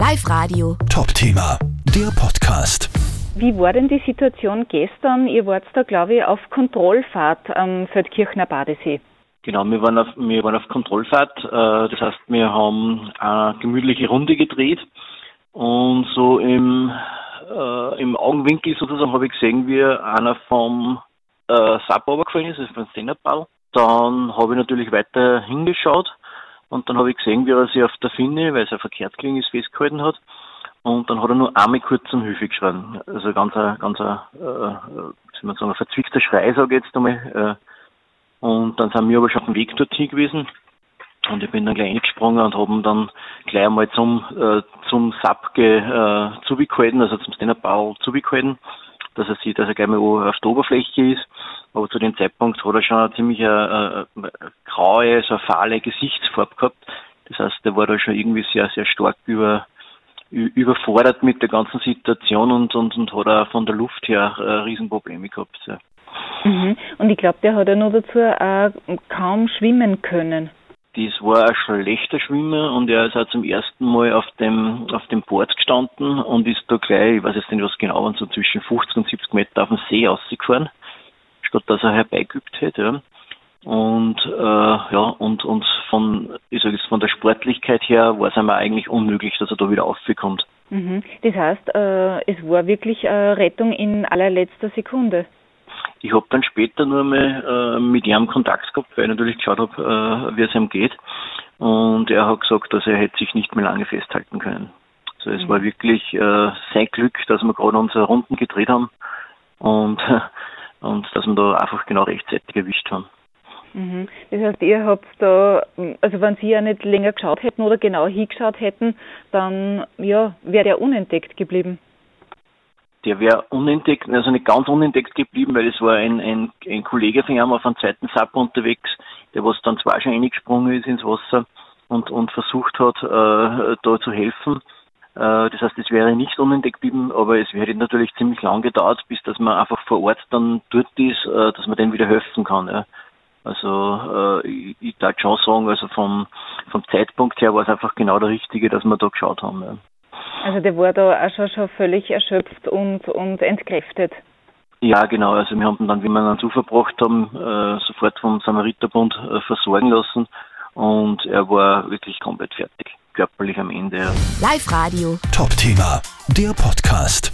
Live Radio. Top-Thema, der Podcast. Wie war denn die Situation gestern? Ihr wart da, glaube ich, auf Kontrollfahrt am Feldkirchner Badesee. Genau, wir waren auf, wir waren auf Kontrollfahrt. Äh, das heißt, wir haben eine gemütliche Runde gedreht und so im, äh, im Augenwinkel sozusagen habe ich gesehen, wie einer vom äh, Sub runtergefallen ist, also vom Stand-Up-Ball. Dann habe ich natürlich weiter hingeschaut und dann habe ich gesehen, wie er sich auf der Finne, weil es ja verkehrt gelingen ist, festgehalten hat. Und dann hat er nur einmal kurz um Hilfe geschrien. Also ganz ein, ganz ein, äh, soll man sagen, ein verzwickter Schrei, sage ich jetzt einmal. Äh, und dann sind wir aber schon auf dem Weg dorthin gewesen. Und ich bin dann gleich eingesprungen und habe ihn dann gleich einmal zum, äh, zum SAP äh, zugehalten, also zum Stand-Up-Bau zugehalten, dass er sieht, dass er gleich mal auf der Oberfläche ist. Aber zu dem Zeitpunkt hat er schon eine ziemlich eine, äh, eine äh, graue, so eine fahle Gesichtsfarbe gehabt. Das heißt, der war da schon irgendwie sehr, sehr stark über, überfordert mit der ganzen Situation und, und, und hat auch von der Luft her äh, Riesenprobleme gehabt. Ja. Mhm. Und ich glaube, der hat ja noch dazu auch kaum schwimmen können. Das war ein schlechter Schwimmer und er ist auch zum ersten Mal auf dem, auf dem Board gestanden und ist da gleich, ich weiß jetzt nicht was genau, so zwischen 50 und 70 Meter auf dem See rausgefahren statt dass er herbeigeübt hätte. Ja. Und äh, ja, und, und von, ich sage jetzt von der Sportlichkeit her war es einmal eigentlich unmöglich, dass er da wieder aufkommt. Mhm. Das heißt, äh, es war wirklich äh, Rettung in allerletzter Sekunde. Ich habe dann später nur mal äh, mit ihm Kontakt gehabt, weil ich natürlich geschaut habe, äh, wie es ihm geht. Und er hat gesagt, dass er hätte sich nicht mehr lange festhalten können. Also es mhm. war wirklich äh, sein Glück, dass wir gerade unsere Runden gedreht haben. Und und dass wir da einfach genau rechtzeitig erwischt haben. Mhm. Das heißt, ihr habt da, also wenn Sie ja nicht länger geschaut hätten oder genau hingeschaut hätten, dann ja, wäre der unentdeckt geblieben. Der wäre unentdeckt, also nicht ganz unentdeckt geblieben, weil es war ein, ein, ein Kollege von ihm auf einem zweiten Sub unterwegs, der was dann zwar schon reingesprungen ist ins Wasser und, und versucht hat, äh, da zu helfen. Äh, das heißt, es wäre nicht unentdeckt geblieben, aber es wäre natürlich ziemlich lang gedauert, bis dass man einfach vor Ort dann dort ist, äh, dass man denen wieder helfen kann. Ja. Also äh, ich, ich darf schon sagen, also vom, vom Zeitpunkt her war es einfach genau der Richtige, dass wir da geschaut haben. Ja. Also der war da auch schon, schon völlig erschöpft und, und entkräftet. Ja, genau. Also wir haben ihn dann, wie wir ihn zuverbracht haben, sofort vom Samariterbund versorgen lassen und er war wirklich komplett fertig körperlich am Ende. Live Radio. Top Thema, der Podcast.